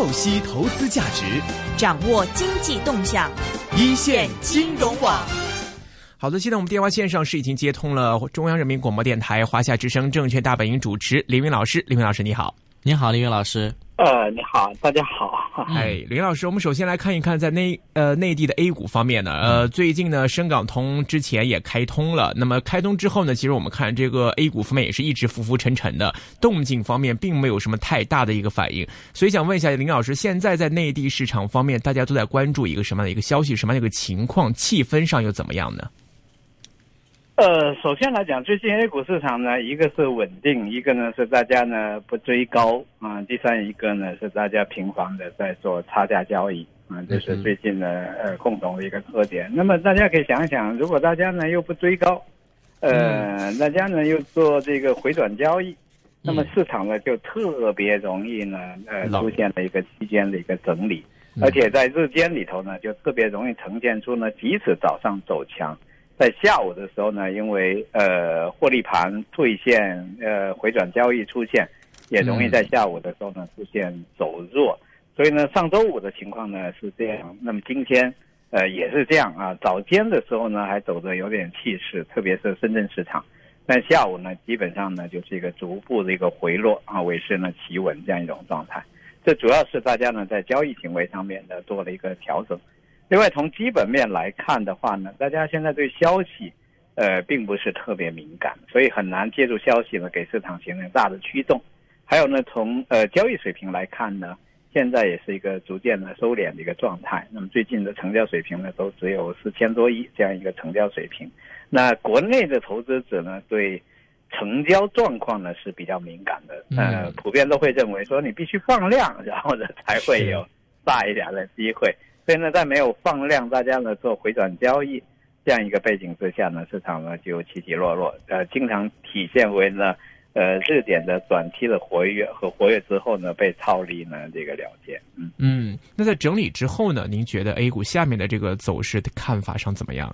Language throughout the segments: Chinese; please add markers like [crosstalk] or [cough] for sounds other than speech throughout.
透析投资价值，掌握经济动向，一线金融网。好的，现在我们电话线上是已经接通了中央人民广播电台华夏之声证券大本营主持林云老师，林云老师你好，你好，林云老师。呃，你好，大家好。哎，林老师，我们首先来看一看在内呃内地的 A 股方面呢，呃，最近呢深港通之前也开通了，那么开通之后呢，其实我们看这个 A 股方面也是一直浮浮沉沉的，动静方面并没有什么太大的一个反应，所以想问一下林老师，现在在内地市场方面，大家都在关注一个什么样的一个消息，什么样的一个情况，气氛上又怎么样呢？呃，首先来讲，最近 A 股市场呢，一个是稳定，一个呢是大家呢不追高啊，第三一个呢是大家频繁的在做差价交易啊，这是最近的呃共同的一个特点。那么大家可以想想，如果大家呢又不追高，呃，大家呢又做这个回转交易，那么市场呢就特别容易呢呃出现了一个期间的一个整理，而且在日间里头呢就特别容易呈现出呢，即使早上走强。在下午的时候呢，因为呃获利盘退现，呃回转交易出现，也容易在下午的时候呢出现走弱，所以呢上周五的情况呢是这样，那么今天呃也是这样啊，早间的时候呢还走的有点气势，特别是深圳市场，但下午呢基本上呢就是一个逐步的一个回落啊，尾市呢企稳这样一种状态，这主要是大家呢在交易行为上面呢做了一个调整。另外，从基本面来看的话呢，大家现在对消息，呃，并不是特别敏感，所以很难借助消息呢给市场形成大的驱动。还有呢，从呃交易水平来看呢，现在也是一个逐渐的收敛的一个状态。那么最近的成交水平呢，都只有四千多亿这样一个成交水平。那国内的投资者呢，对成交状况呢是比较敏感的，呃，普遍都会认为说你必须放量，然后呢才会有大一点的机会。所以呢，在没有放量，大家呢做回转交易这样一个背景之下呢，市场呢就起起落落，呃，经常体现为呢，呃，热点的短期的活跃和活跃之后呢，被套利呢这个了结。嗯嗯，那在整理之后呢，您觉得 A 股下面的这个走势的看法上怎么样？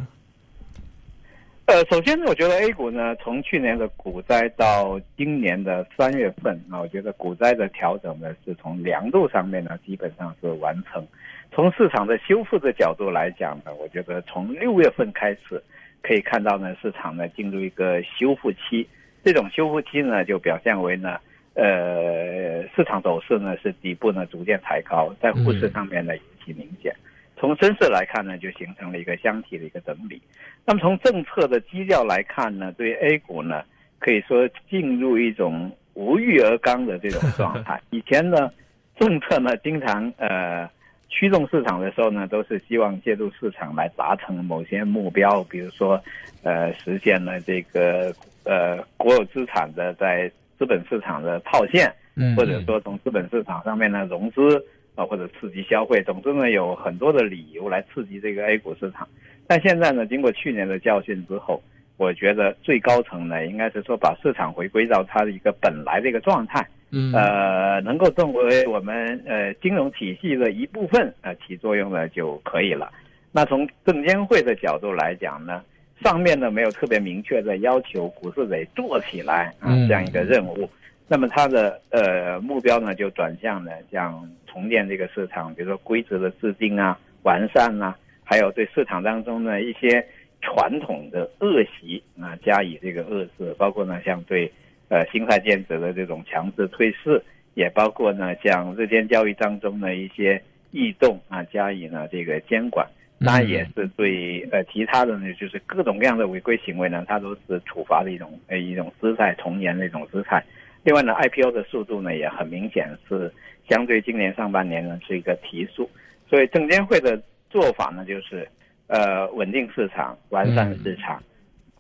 呃，首先呢，我觉得 A 股呢，从去年的股灾到今年的三月份啊，我觉得股灾的调整呢，是从量度上面呢，基本上是完成。从市场的修复的角度来讲呢，我觉得从六月份开始，可以看到呢，市场呢进入一个修复期。这种修复期呢，就表现为呢，呃，市场走势呢是底部呢逐渐抬高，在沪市上面呢尤其明显。从深市来看呢，就形成了一个箱体的一个整理。那么从政策的基调来看呢，对 A 股呢，可以说进入一种无欲而刚的这种状态。[laughs] 以前呢，政策呢经常呃驱动市场的时候呢，都是希望借助市场来达成某些目标，比如说呃实现了这个呃国有资产的在资本市场的套现，或者说从资本市场上面呢融资。啊，或者刺激消费，总之呢，有很多的理由来刺激这个 A 股市场。但现在呢，经过去年的教训之后，我觉得最高层呢，应该是说把市场回归到它的一个本来的一个状态，呃，能够作为我们呃金融体系的一部分呃起作用呢就可以了。那从证监会的角度来讲呢，上面呢没有特别明确的要求股市得做起来啊这样一个任务。那么它的呃目标呢，就转向呢，像重建这个市场，比如说规则的制定啊、完善啊，还有对市场当中呢一些传统的恶习啊加以这个遏制，包括呢像对呃新泰建设的这种强制退市，也包括呢像日间交易当中的一些异动啊加以呢这个监管，那也是对呃其他的呢就是各种各样的违规行为呢，它都是处罚的一种呃一种姿态，从严的一种姿态。另外呢，IPO 的速度呢也很明显是相对今年上半年呢是一个提速，所以证监会的做法呢就是呃稳定市场、完善市场，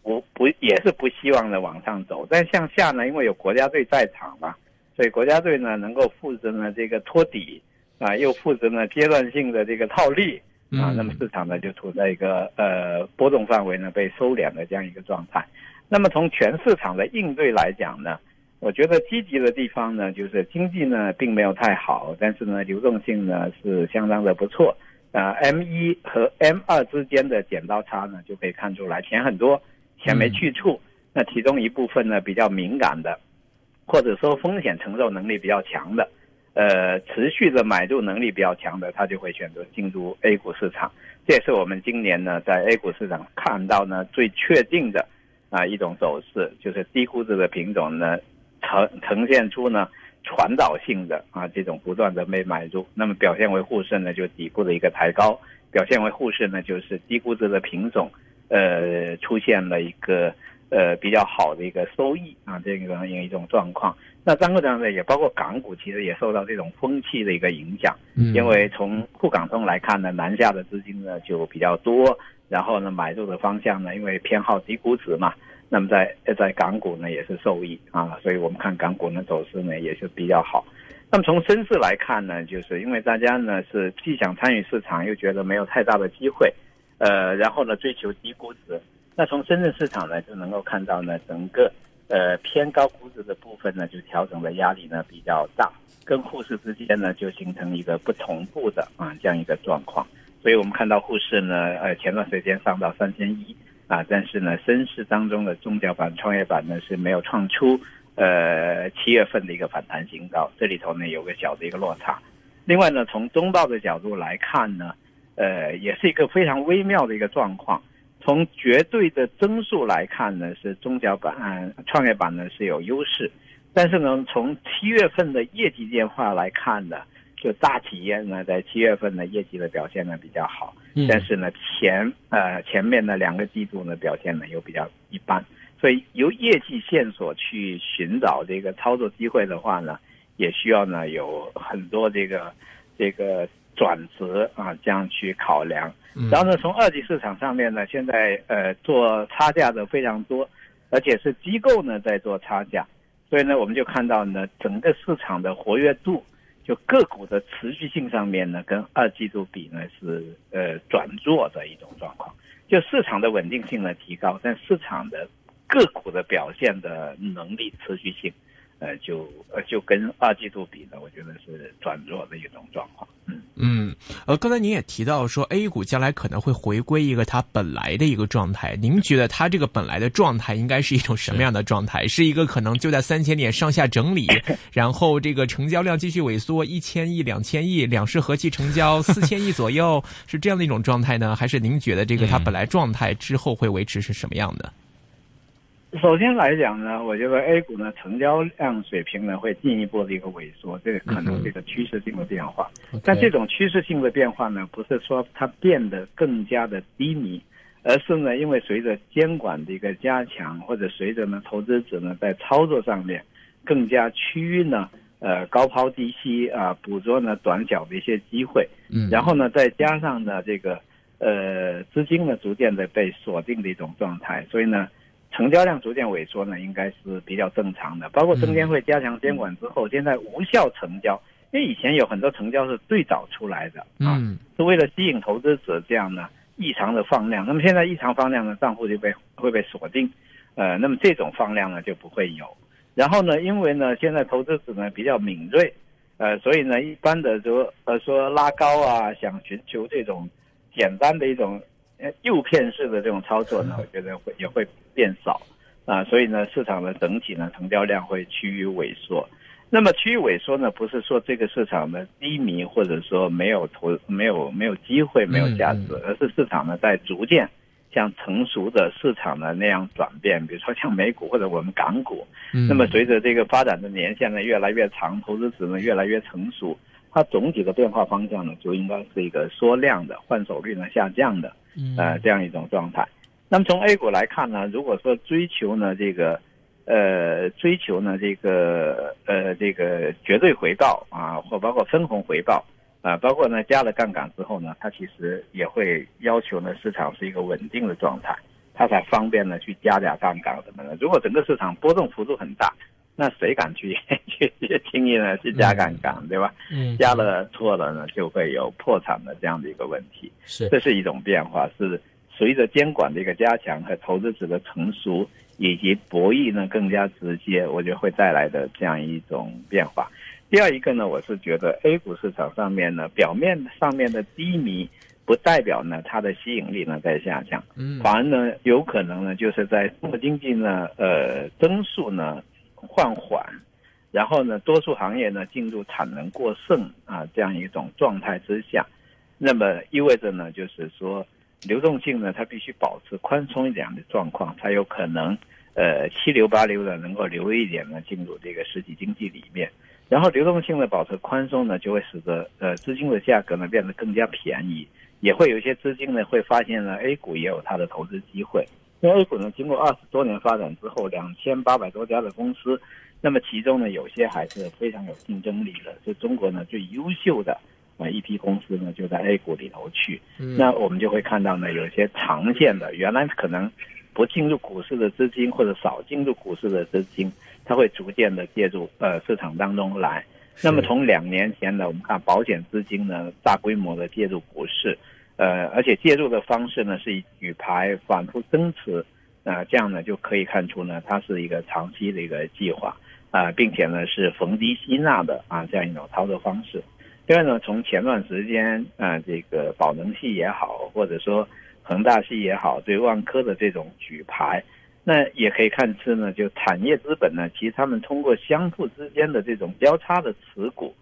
不不也是不希望呢往上走，但向下呢，因为有国家队在场嘛，所以国家队呢能够负责呢这个托底啊，又负责呢阶段性的这个套利啊，那么市场呢就处在一个呃波动范围呢被收敛的这样一个状态。那么从全市场的应对来讲呢？我觉得积极的地方呢，就是经济呢并没有太好，但是呢流动性呢是相当的不错。啊，M 一和 M 二之间的剪刀差呢就可以看出来，钱很多，钱没去处。那其中一部分呢比较敏感的，或者说风险承受能力比较强的，呃持续的买入能力比较强的，他就会选择进入 A 股市场。这也是我们今年呢在 A 股市场看到呢最确定的啊一种走势，就是低估值的品种呢呈呈现出呢传导性的啊这种不断的被买入，那么表现为沪市呢就底部的一个抬高，表现为沪市呢就是低估值的品种呃出现了一个。呃，比较好的一个收益啊，这个样一种状况。那张哥讲的也包括港股，其实也受到这种风气的一个影响。嗯，因为从沪港通来看呢，南下的资金呢就比较多，然后呢买入的方向呢，因为偏好低估值嘛，那么在在港股呢也是受益啊，所以我们看港股呢走势呢也是比较好。那么从深市来看呢，就是因为大家呢是既想参与市场，又觉得没有太大的机会，呃，然后呢追求低估值。那从深圳市场呢，就能够看到呢，整个呃偏高估值的部分呢，就调整的压力呢比较大，跟沪市之间呢就形成一个不同步的啊这样一个状况。所以我们看到沪市呢，呃前段时间上到三千一啊，但是呢深市当中的中小板、创业板呢是没有创出呃七月份的一个反弹新高，这里头呢有个小的一个落差。另外呢，从中报的角度来看呢，呃也是一个非常微妙的一个状况。从绝对的增速来看呢，是中小板、创业板呢是有优势，但是呢，从七月份的业绩变化来看呢，就大企业呢在七月份的业绩的表现呢比较好，但是呢前呃前面的两个季度呢表现呢又比较一般，所以由业绩线索去寻找这个操作机会的话呢，也需要呢有很多这个这个。转折啊，这样去考量。然后呢，从二级市场上面呢，现在呃做差价的非常多，而且是机构呢在做差价，所以呢，我们就看到呢，整个市场的活跃度，就个股的持续性上面呢，跟二季度比呢是呃转弱的一种状况。就市场的稳定性呢提高，但市场的个股的表现的能力持续性。呃，就呃，就跟二季度比呢，我觉得是转弱的一种状况。嗯嗯，呃，刚才您也提到说，A 股将来可能会回归一个它本来的一个状态。您觉得它这个本来的状态应该是一种什么样的状态？是一个可能就在三千点上下整理，然后这个成交量继续萎缩，一千亿、两千亿，两市合计成交四千亿左右，是这样的一种状态呢？还是您觉得这个它本来状态之后会维持是什么样的？首先来讲呢，我觉得 A 股呢成交量水平呢会进一步的一个萎缩，这个可能是一个趋势性的变化。但这种趋势性的变化呢，不是说它变得更加的低迷，而是呢，因为随着监管的一个加强，或者随着呢投资者呢在操作上面更加趋于呢呃高抛低吸啊，捕捉呢短小的一些机会，嗯，然后呢再加上呢这个呃资金呢逐渐的被锁定的一种状态，所以呢。成交量逐渐萎缩呢，应该是比较正常的。包括证监会加强监管之后，现在无效成交，因为以前有很多成交是最早出来的啊，是为了吸引投资者这样呢异常的放量。那么现在异常放量呢，账户就被会被锁定，呃，那么这种放量呢就不会有。然后呢，因为呢现在投资者呢比较敏锐，呃，所以呢一般的说呃说拉高啊，想寻求这种简单的一种。诱骗式的这种操作呢，我觉得会也会变少啊，所以呢，市场的整体呢成交量会趋于萎缩。那么趋于萎缩呢，不是说这个市场的低迷，或者说没有投、没有没有机会、没有价值，而是市场呢在逐渐像成熟的市场呢那样转变。比如说像美股或者我们港股，那么随着这个发展的年限呢越来越长，投资者呢越来越成熟，它总体的变化方向呢就应该是一个缩量的，换手率呢下降的。呃，这样一种状态。那么从 A 股来看呢，如果说追求呢这个，呃，追求呢这个呃这个绝对回报啊，或包括分红回报啊，包括呢加了杠杆之后呢，它其实也会要求呢市场是一个稳定的状态，它才方便呢去加点杠杆什么的。如果整个市场波动幅度很大，那谁敢去 [laughs] 去轻易呢去加杠杆，对吧？嗯，加了错了呢，就会有破产的这样的一个问题。是，这是一种变化，是随着监管的一个加强和投资者的成熟，以及博弈呢更加直接，我觉得会带来的这样一种变化。第二一个呢，我是觉得 A 股市场上面呢，表面上面的低迷，不代表呢它的吸引力呢在下降，嗯，反而呢有可能呢就是在中国经济呢呃增速呢。放缓，然后呢，多数行业呢进入产能过剩啊这样一种状态之下，那么意味着呢，就是说流动性呢它必须保持宽松一点的状况，才有可能呃七流八流的能够留一点呢进入这个实体经济里面。然后流动性的保持宽松呢，就会使得呃资金的价格呢变得更加便宜，也会有一些资金呢会发现呢 A 股也有它的投资机会。因为 A 股呢经过二十多年发展之后，两千八百多家的公司，那么其中呢有些还是非常有竞争力的，是中国呢最优秀的啊一批公司呢就在 A 股里头去。那我们就会看到呢有些长线的，原来可能不进入股市的资金或者少进入股市的资金。它会逐渐的介入呃市场当中来，那么从两年前呢，我们看保险资金呢大规模的介入股市，呃，而且介入的方式呢是以举牌反复增持，啊，这样呢就可以看出呢它是一个长期的一个计划啊，并且呢是逢低吸纳的啊这样一种操作方式。另外呢，从前段时间啊这个宝能系也好，或者说恒大系也好，对万科的这种举牌。那也可以看出呢，就产业资本呢，其实他们通过相互之间的这种交叉的持股，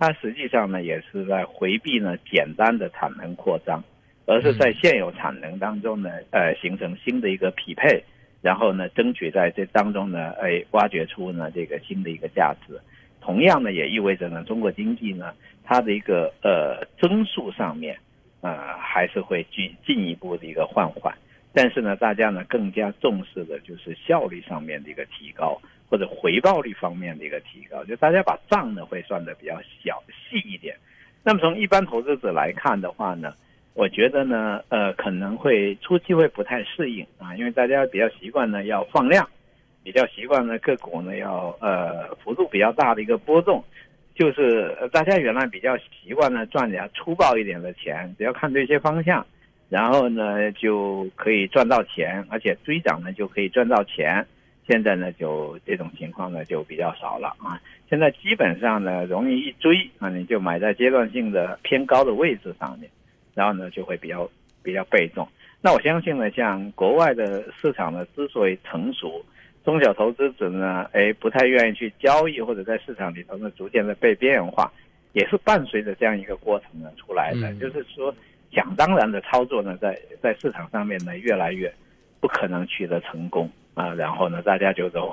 它实际上呢也是在回避呢简单的产能扩张，而是在现有产能当中呢，呃，形成新的一个匹配，然后呢，争取在这当中呢，哎，挖掘出呢这个新的一个价值。同样呢，也意味着呢，中国经济呢，它的一个呃增速上面，呃，还是会进进一步的一个放缓。但是呢，大家呢更加重视的就是效率上面的一个提高，或者回报率方面的一个提高，就大家把账呢会算的比较小细一点。那么从一般投资者来看的话呢，我觉得呢，呃，可能会初期会不太适应啊，因为大家比较习惯呢要放量，比较习惯呢个股呢要呃幅度比较大的一个波动，就是大家原来比较习惯呢赚点粗暴一点的钱，只要看对些方向。然后呢，就可以赚到钱，而且追涨呢就可以赚到钱。现在呢，就这种情况呢就比较少了啊。现在基本上呢，容易一追啊，你就买在阶段性的偏高的位置上面，然后呢就会比较比较被动。那我相信呢，像国外的市场呢之所以成熟，中小投资者呢，哎，不太愿意去交易，或者在市场里头呢逐渐的被边缘化，也是伴随着这样一个过程呢出来的，就是说。想当然的操作呢，在在市场上面呢，越来越不可能取得成功啊。然后呢，大家就都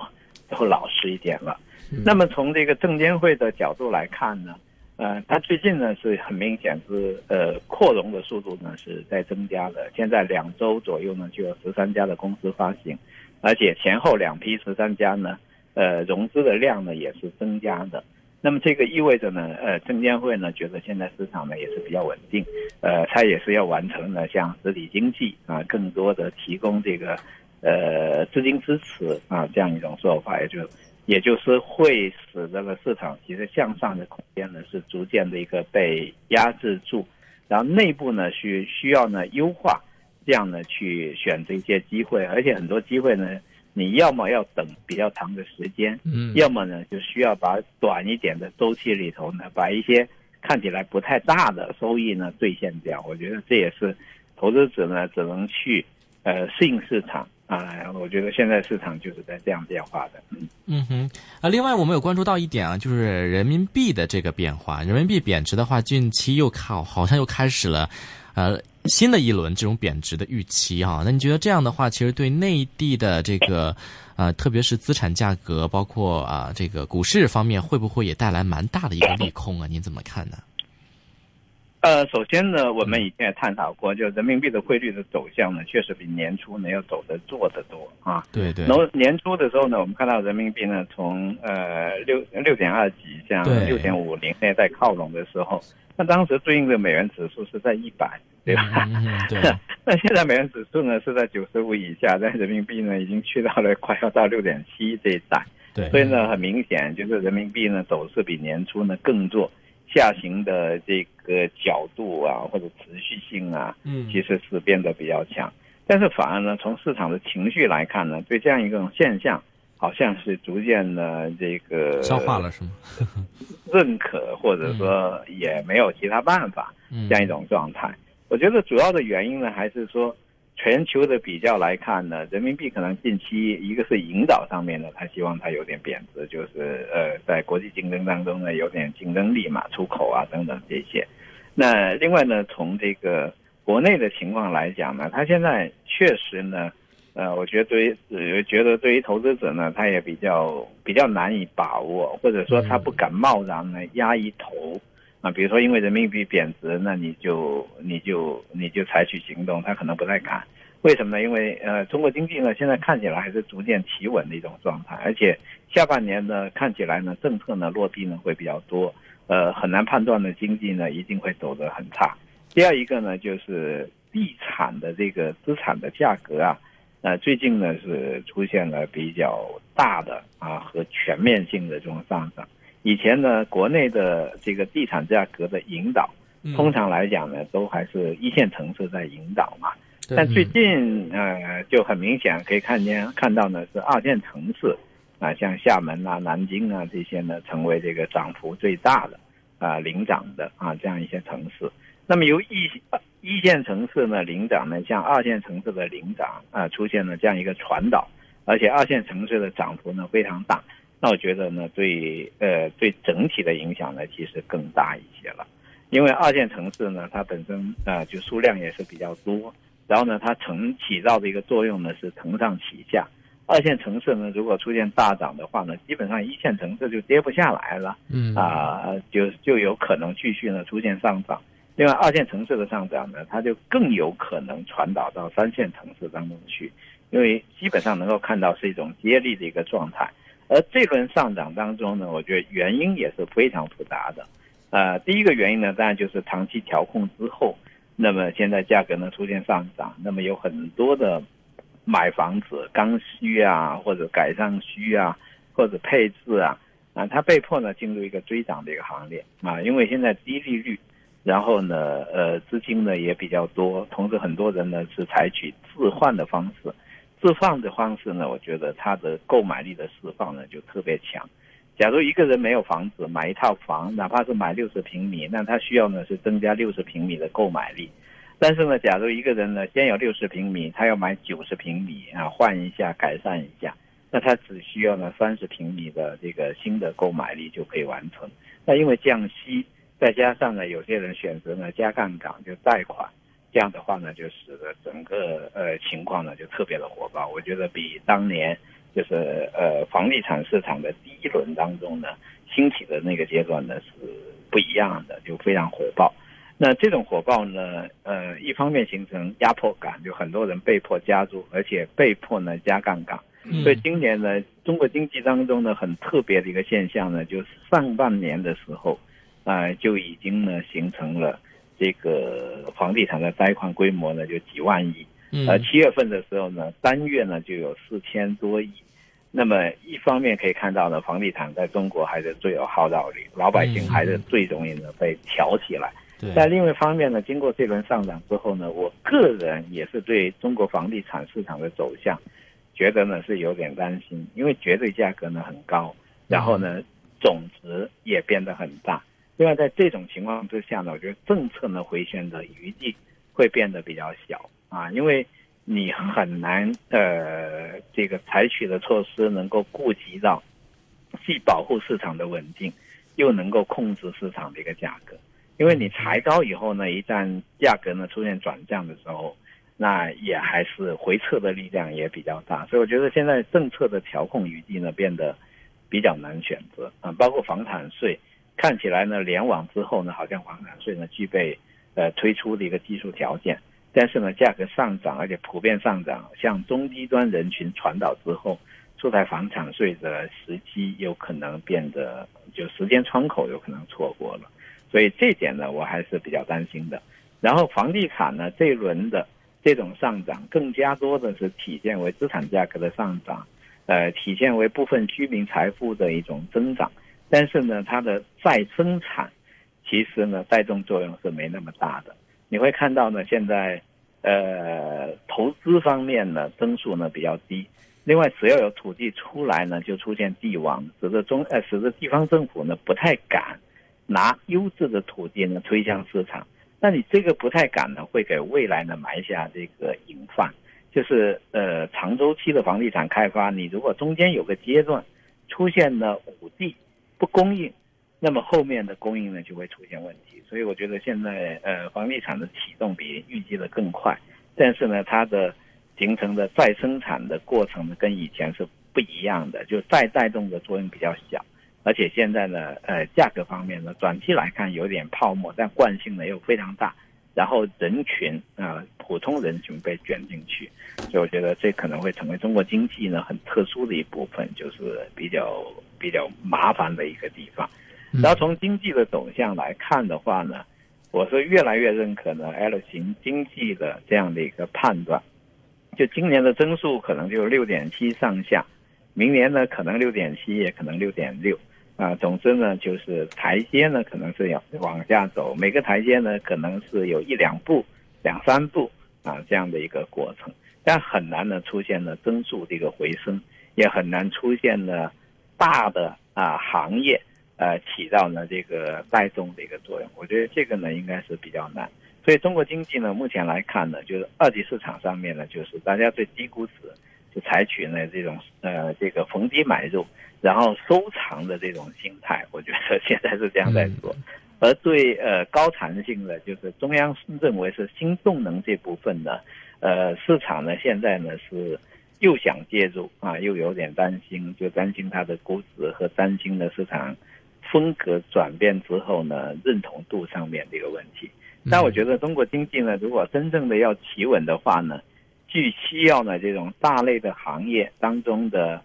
都老实一点了。那么从这个证监会的角度来看呢，呃，它最近呢是很明显是呃扩容的速度呢是在增加的。现在两周左右呢就有十三家的公司发行，而且前后两批十三家呢，呃，融资的量呢也是增加的。那么这个意味着呢，呃，证监会呢觉得现在市场呢也是比较稳定，呃，它也是要完成呢像实体经济啊，更多的提供这个呃资金支持啊这样一种做法，也就也就是会使这个市场其实向上的空间呢是逐渐的一个被压制住，然后内部呢需需要呢优化，这样呢去选择一些机会，而且很多机会呢。你要么要等比较长的时间，嗯，要么呢就需要把短一点的周期里头呢，把一些看起来不太大的收益呢兑现掉。我觉得这也是投资者呢只能去呃适应市场啊。我觉得现在市场就是在这样变化的。嗯嗯哼啊，另外我们有关注到一点啊，就是人民币的这个变化。人民币贬值的话，近期又靠好像又开始了。呃，新的一轮这种贬值的预期啊，那你觉得这样的话，其实对内地的这个，呃，特别是资产价格，包括啊这个股市方面，会不会也带来蛮大的一个利空啊？您怎么看呢？呃，首先呢，我们以前也探讨过，就人民币的汇率的走向呢，确实比年初呢要走的做得多啊。对对。然后年初的时候呢，我们看到人民币呢从呃六六点二几，像六点五零那在靠拢的时候。那当时对应的美元指数是在一百，对吧？对。[laughs] 那现在美元指数呢是在九十五以下，在人民币呢已经去到了快要到六点七这一带。对。所以呢，很明显就是人民币呢走势比年初呢更弱，下行的这个角度啊或者持续性啊，嗯，其实是变得比较强。但是反而呢，从市场的情绪来看呢，对这样一种现象。好像是逐渐的这个消化了是吗？[laughs] 认可或者说也没有其他办法这样一种状态。我觉得主要的原因呢，还是说全球的比较来看呢，人民币可能近期一个是引导上面呢，他希望它有点贬值，就是呃，在国际竞争当中呢有点竞争力嘛，出口啊等等这些。那另外呢，从这个国内的情况来讲呢，它现在确实呢，呃，我觉得对于觉得对于投资者呢，他也比较比较难以把握，或者说他不敢贸然呢压一头。啊，比如说因为人民币贬值，那你就你就你就采取行动，他可能不太敢。为什么呢？因为呃，中国经济呢现在看起来还是逐渐企稳的一种状态，而且下半年呢看起来呢政策呢落地呢会比较多，呃，很难判断的经济呢一定会走得很差。第二一个呢就是地产的这个资产的价格啊，呃，最近呢是出现了比较大的啊和全面性的这种上涨。以前呢，国内的这个地产价格的引导，通常来讲呢，都还是一线城市在引导嘛。但最近呃，就很明显可以看见看到呢，是二线城市啊，像厦门啊、南京啊这些呢，成为这个涨幅最大的啊领涨的啊这样一些城市。那么由一一线城市呢领涨呢，向二线城市的领涨啊，出现了这样一个传导，而且二线城市的涨幅呢非常大。那我觉得呢，对呃对整体的影响呢，其实更大一些了，因为二线城市呢，它本身啊就数量也是比较多，然后呢，它承起到的一个作用呢是承上启下。二线城市呢，如果出现大涨的话呢，基本上一线城市就跌不下来了，嗯啊，就就有可能继续呢出现上涨。另外，二线城市的上涨呢，它就更有可能传导到三线城市当中去，因为基本上能够看到是一种接力的一个状态。而这轮上涨当中呢，我觉得原因也是非常复杂的。呃，第一个原因呢，当然就是长期调控之后，那么现在价格呢出现上涨，那么有很多的买房子刚需啊，或者改善需啊，或者配置啊，啊，他被迫呢进入一个追涨的一个行列啊，因为现在低利率，然后呢，呃，资金呢也比较多，同时很多人呢是采取置换的方式。释放的方式呢，我觉得它的购买力的释放呢就特别强。假如一个人没有房子，买一套房，哪怕是买六十平米，那他需要呢是增加六十平米的购买力。但是呢，假如一个人呢先有六十平米，他要买九十平米啊，换一下改善一下，那他只需要呢三十平米的这个新的购买力就可以完成。那因为降息，再加上呢有些人选择呢加杠杆就贷款。这样的话呢，就使得整个呃情况呢就特别的火爆。我觉得比当年就是呃房地产市场的第一轮当中呢兴起的那个阶段呢是不一样的，就非常火爆。那这种火爆呢，呃，一方面形成压迫感，就很多人被迫加入，而且被迫呢加杠杆。所以今年呢，中国经济当中呢很特别的一个现象呢，就是上半年的时候啊就已经呢形成了。这个房地产的贷款规模呢，就几万亿。呃，七月份的时候呢，单月呢就有四千多亿。那么一方面可以看到呢，房地产在中国还是最有号召力，老百姓还是最容易呢被挑起来。在另外一方面呢，经过这轮上涨之后呢，我个人也是对中国房地产市场的走向，觉得呢是有点担心，因为绝对价格呢很高，然后呢总值也变得很大。另外，在这种情况之下呢，我觉得政策呢回旋的余地会变得比较小啊，因为你很难呃这个采取的措施能够顾及到既保护市场的稳定，又能够控制市场的一个价格。因为你抬高以后呢，一旦价格呢出现转降的时候，那也还是回撤的力量也比较大。所以我觉得现在政策的调控余地呢变得比较难选择啊，包括房产税。看起来呢，联网之后呢，好像房产税呢具备呃推出的一个技术条件，但是呢，价格上涨，而且普遍上涨，向中低端人群传导之后，出台房产税的时机有可能变得就时间窗口有可能错过了，所以这点呢，我还是比较担心的。然后房地产呢，这一轮的这种上涨，更加多的是体现为资产价格的上涨，呃，体现为部分居民财富的一种增长。但是呢，它的再生产，其实呢带动作用是没那么大的。你会看到呢，现在，呃，投资方面呢增速呢比较低。另外，只要有土地出来呢，就出现地王，使得中呃使得地方政府呢不太敢拿优质的土地呢推向市场，那你这个不太敢呢，会给未来呢埋下这个隐患。就是呃长周期的房地产开发，你如果中间有个阶段出现了土地不供应，那么后面的供应呢就会出现问题。所以我觉得现在呃房地产的启动比预计的更快，但是呢它的形成的再生产的过程呢跟以前是不一样的，就再带动的作用比较小，而且现在呢呃价格方面呢短期来看有点泡沫，但惯性呢又非常大。然后人群啊，普通人群被卷进去，所以我觉得这可能会成为中国经济呢很特殊的一部分，就是比较比较麻烦的一个地方。然后从经济的走向来看的话呢，我是越来越认可呢 L 型经济的这样的一个判断。就今年的增速可能就六点七上下，明年呢可能六点七，也可能六点六。啊，总之呢，就是台阶呢，可能是要往下走，每个台阶呢，可能是有一两步、两三步啊这样的一个过程，但很难呢出现呢增速的一个回升，也很难出现呢大的啊行业呃起到呢这个带动的一个作用。我觉得这个呢应该是比较难，所以中国经济呢目前来看呢，就是二级市场上面呢，就是大家对低估值采取呢这种呃这个逢低买入。然后收藏的这种心态，我觉得现在是这样在做，而对呃高弹性的，就是中央认为是新动能这部分呢，呃市场呢现在呢是又想介入啊，又有点担心，就担心它的估值和担心的市场风格转变之后呢认同度上面的一个问题。但我觉得中国经济呢，如果真正的要企稳的话呢，既需要呢这种大类的行业当中的。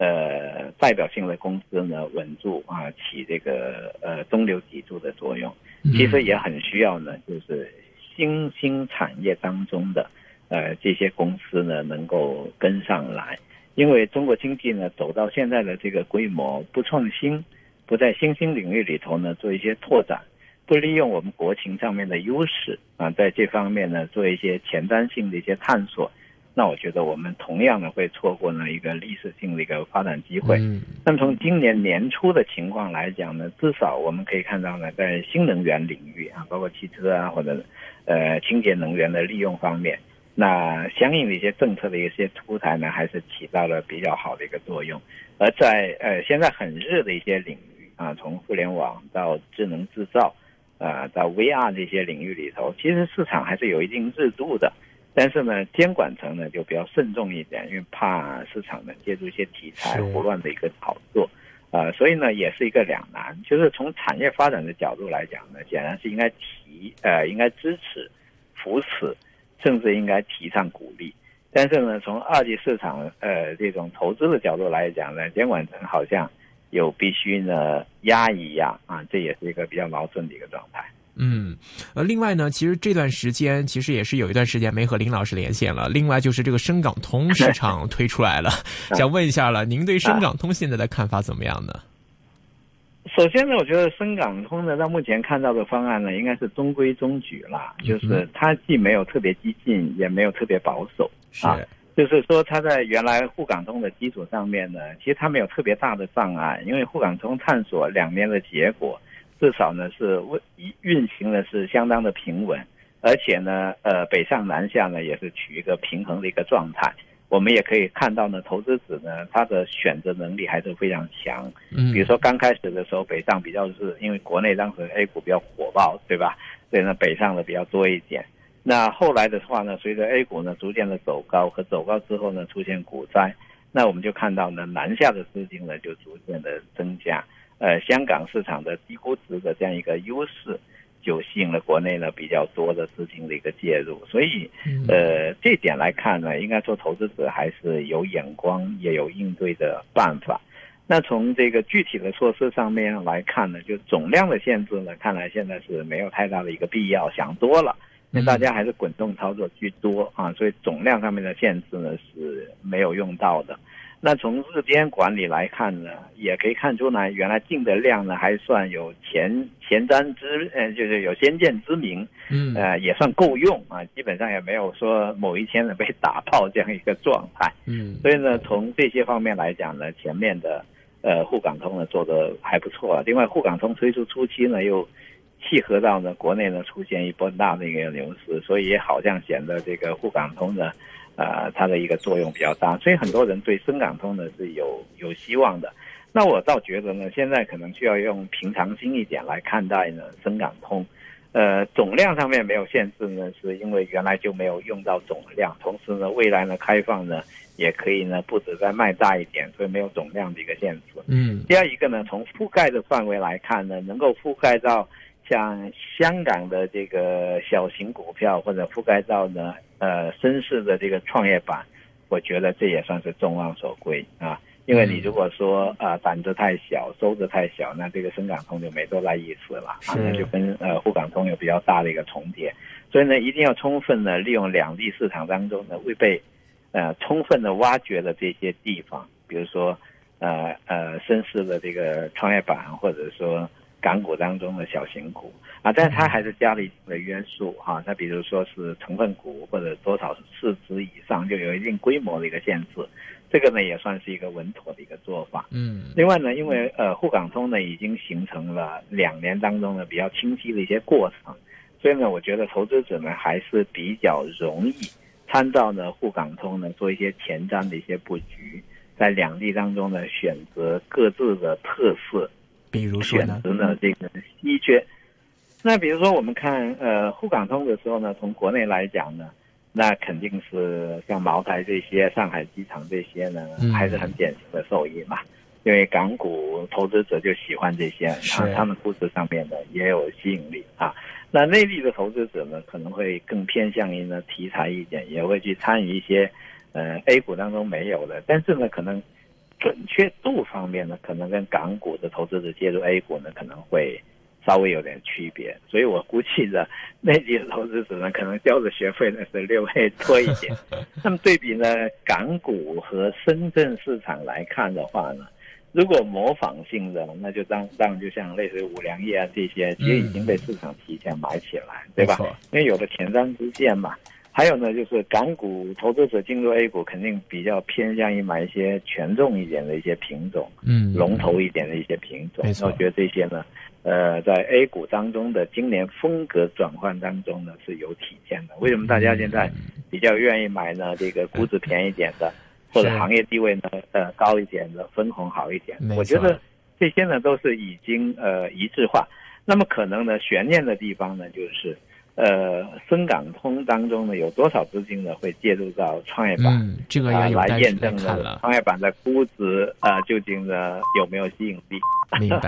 呃，代表性的公司呢稳住啊，起这个呃中流砥柱的作用，其实也很需要呢，就是新兴产业当中的呃这些公司呢能够跟上来，因为中国经济呢走到现在的这个规模，不创新，不在新兴领域里头呢做一些拓展，不利用我们国情上面的优势啊，在这方面呢做一些前瞻性的一些探索。那我觉得我们同样的会错过呢一个历史性的一个发展机会。那么从今年年初的情况来讲呢，至少我们可以看到呢，在新能源领域啊，包括汽车啊或者呃清洁能源的利用方面，那相应的一些政策的一些出台呢，还是起到了比较好的一个作用。而在呃现在很热的一些领域啊，从互联网到智能制造啊到 VR 这些领域里头，其实市场还是有一定热度的。但是呢，监管层呢就比较慎重一点，因为怕市场呢借助一些题材胡乱的一个炒作，呃，所以呢也是一个两难。就是从产业发展的角度来讲呢，显然是应该提呃应该支持、扶持，甚至应该提倡鼓励。但是呢，从二级市场呃这种投资的角度来讲呢，监管层好像有必须呢压一压啊，这也是一个比较矛盾的一个状态。嗯，呃，另外呢，其实这段时间其实也是有一段时间没和林老师连线了。另外就是这个深港通市场推出来了，[laughs] 想问一下了，您对深港通现在的看法怎么样呢？首先呢，我觉得深港通呢，到目前看到的方案呢，应该是中规中矩啦，就是它既没有特别激进，也没有特别保守啊，就是说它在原来沪港通的基础上面呢，其实它没有特别大的障碍，因为沪港通探索两年的结果。至少呢是运运行的是相当的平稳，而且呢，呃，北上南下呢也是取一个平衡的一个状态。我们也可以看到呢，投资者呢他的选择能力还是非常强。嗯，比如说刚开始的时候，北上比较是因为国内当时 A 股比较火爆，对吧？所以呢，北上的比较多一点。那后来的话呢，随着 A 股呢逐渐的走高和走高之后呢，出现股灾，那我们就看到呢，南下的资金呢就逐渐的增加。呃，香港市场的低估值的这样一个优势，就吸引了国内呢比较多的资金的一个介入。所以，呃，这点来看呢，应该说投资者还是有眼光，也有应对的办法。那从这个具体的措施上面来看呢，就总量的限制呢，看来现在是没有太大的一个必要。想多了，那大家还是滚动操作居多啊，所以总量上面的限制呢是没有用到的。那从日间管理来看呢，也可以看出来，原来进的量呢还算有前前瞻之，呃，就是有先见之明，嗯，呃，也算够用啊，基本上也没有说某一天呢被打爆这样一个状态，嗯，所以呢，从这些方面来讲呢，前面的呃沪港通呢做的还不错，另外沪港通推出初期呢又契合到呢国内呢出现一波大的一个牛市，所以也好像显得这个沪港通呢，呃，它的一个作用比较大，所以很多人对深港通呢是有有希望的。那我倒觉得呢，现在可能需要用平常心一点来看待呢深港通。呃，总量上面没有限制呢，是因为原来就没有用到总量，同时呢，未来呢开放呢也可以呢不止再卖大一点，所以没有总量的一个限制。嗯，第二一个呢，从覆盖的范围来看呢，能够覆盖到像香港的这个小型股票，或者覆盖到呢呃深市的这个创业板，我觉得这也算是众望所归啊。因为你如果说啊胆子太小，收的太小，那这个深港通就没多大意思了啊，那就跟呃沪港通有比较大的一个重叠，所以呢，一定要充分的利用两地市场当中呢未被呃充分的挖掘的这些地方，比如说呃呃深市的这个创业板，或者说港股当中的小型股啊，但是它还是加了一定的约束哈，那比如说是成分股或者多少市值以上就有一定规模的一个限制。这个呢也算是一个稳妥的一个做法。嗯，另外呢，因为呃沪港通呢已经形成了两年当中呢比较清晰的一些过程，所以呢，我觉得投资者呢还是比较容易参照呢沪港通呢做一些前瞻的一些布局，在两地当中呢选择各自的特色，比如说选择呢这个稀缺。那比如说我们看呃沪港通的时候呢，从国内来讲呢。那肯定是像茅台这些、上海机场这些呢，还是很典型的受益嘛。因为港股投资者就喜欢这些，啊，他们估值上面呢也有吸引力啊。那内地的投资者呢，可能会更偏向于呢题材一点，也会去参与一些呃 A 股当中没有的，但是呢，可能准确度方面呢，可能跟港股的投资者介入 A 股呢，可能会。稍微有点区别，所以我估计呢内地的投资者呢，可能交的学费呢是略微多一点。那么对比呢，港股和深圳市场来看的话呢，如果模仿性的，那就当当就像类似于五粮液啊这些，其实已经被市场提前买起来，对吧？因为有了前瞻之见嘛。还有呢，就是港股投资者进入 A 股，肯定比较偏向于买一些权重一点的一些品种，嗯，龙头一点的一些品种。那我觉得这些呢。呃，在 A 股当中的今年风格转换当中呢是有体现的。为什么大家现在比较愿意买呢？这个估值便宜点的，或者行业地位呢呃高一点的，分红好一点。我觉得这些呢都是已经呃一致化。那么可能呢悬念的地方呢就是。呃，深港通当中呢，有多少资金呢会介入到创业板？嗯，这个也有来验证了创业板的估值啊，究竟呢有没有吸引力？明白。